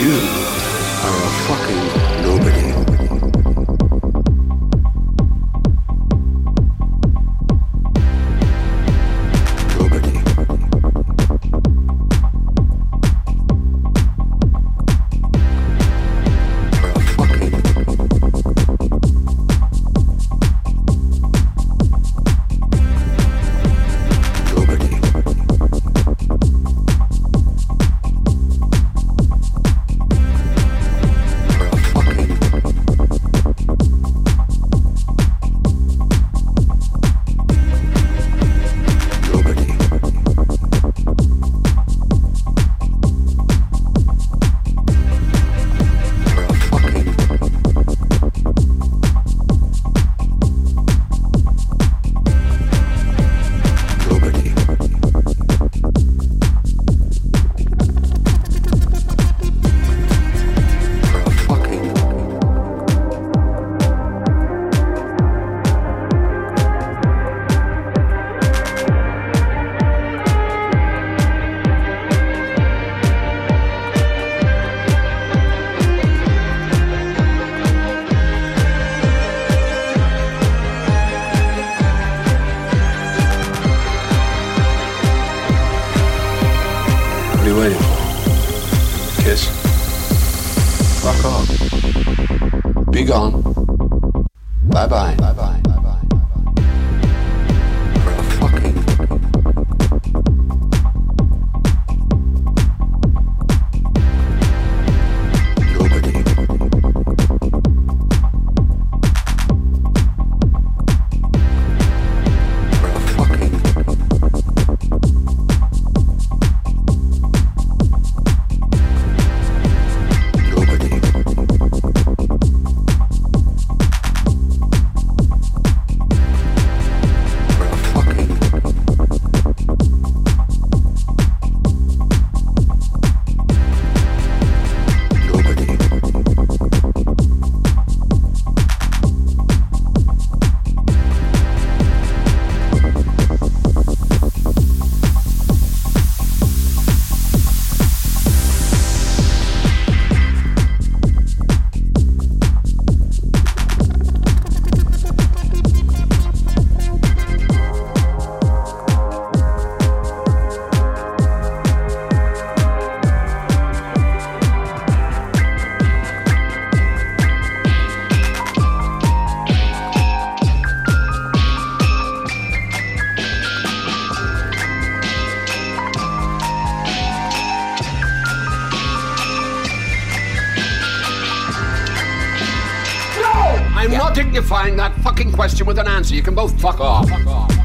you. call. Be gone. Bye bye. Bye bye. I'm not dignifying that fucking question with an answer. You can both fuck off. Fuck off.